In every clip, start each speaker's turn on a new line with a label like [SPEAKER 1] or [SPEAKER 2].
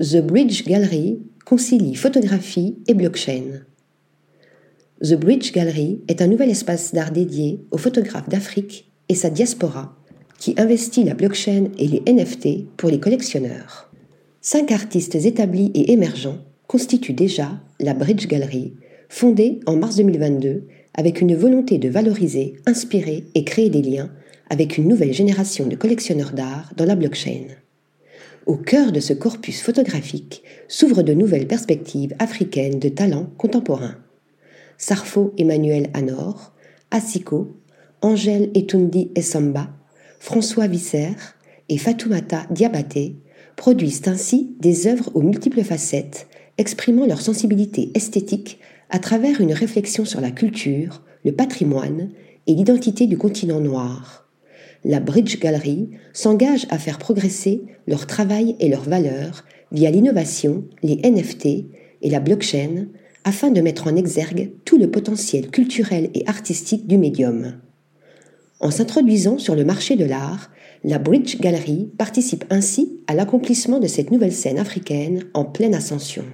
[SPEAKER 1] The Bridge Gallery concilie photographie et blockchain. The Bridge Gallery est un nouvel espace d'art dédié aux photographes d'Afrique et sa diaspora qui investit la blockchain et les NFT pour les collectionneurs. Cinq artistes établis et émergents constituent déjà la Bridge Gallery, fondée en mars 2022 avec une volonté de valoriser, inspirer et créer des liens avec une nouvelle génération de collectionneurs d'art dans la blockchain. Au cœur de ce corpus photographique s'ouvrent de nouvelles perspectives africaines de talents contemporains. Sarfo Emmanuel Anor, Asiko, Angèle Etundi Essamba, François Visser et Fatoumata Diabaté produisent ainsi des œuvres aux multiples facettes, exprimant leur sensibilité esthétique à travers une réflexion sur la culture, le patrimoine et l'identité du continent noir. La Bridge Gallery s'engage à faire progresser leur travail et leurs valeurs via l'innovation, les NFT et la blockchain afin de mettre en exergue tout le potentiel culturel et artistique du médium. En s'introduisant sur le marché de l'art, la Bridge Gallery participe ainsi à l'accomplissement de cette nouvelle scène africaine en pleine ascension.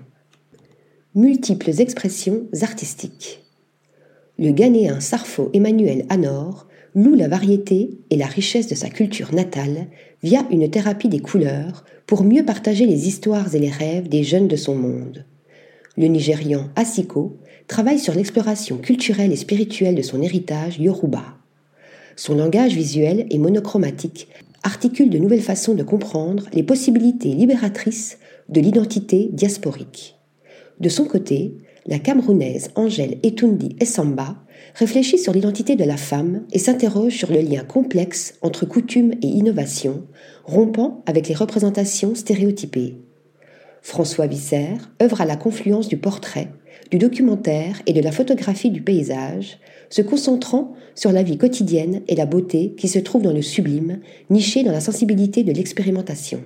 [SPEAKER 1] Multiples expressions artistiques. Le Ghanéen Sarfo Emmanuel Anor loue la variété et la richesse de sa culture natale via une thérapie des couleurs pour mieux partager les histoires et les rêves des jeunes de son monde. Le Nigérian Asiko travaille sur l'exploration culturelle et spirituelle de son héritage Yoruba. Son langage visuel et monochromatique articule de nouvelles façons de comprendre les possibilités libératrices de l'identité diasporique. De son côté, la Camerounaise Angèle Etundi Essamba réfléchit sur l'identité de la femme et s'interroge sur le lien complexe entre coutume et innovation, rompant avec les représentations stéréotypées. François Visser œuvre à la confluence du portrait, du documentaire et de la photographie du paysage, se concentrant sur la vie quotidienne et la beauté qui se trouve dans le sublime, niché dans la sensibilité de l'expérimentation.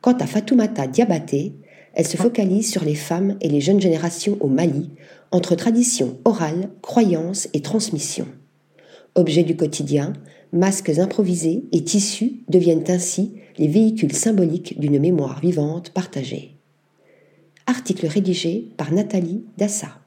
[SPEAKER 1] Quant à Fatoumata Diabaté, elle se focalise sur les femmes et les jeunes générations au Mali, entre tradition orale, croyance et transmission. Objets du quotidien, masques improvisés et tissus deviennent ainsi les véhicules symboliques d'une mémoire vivante partagée. Article rédigé par Nathalie Dassa.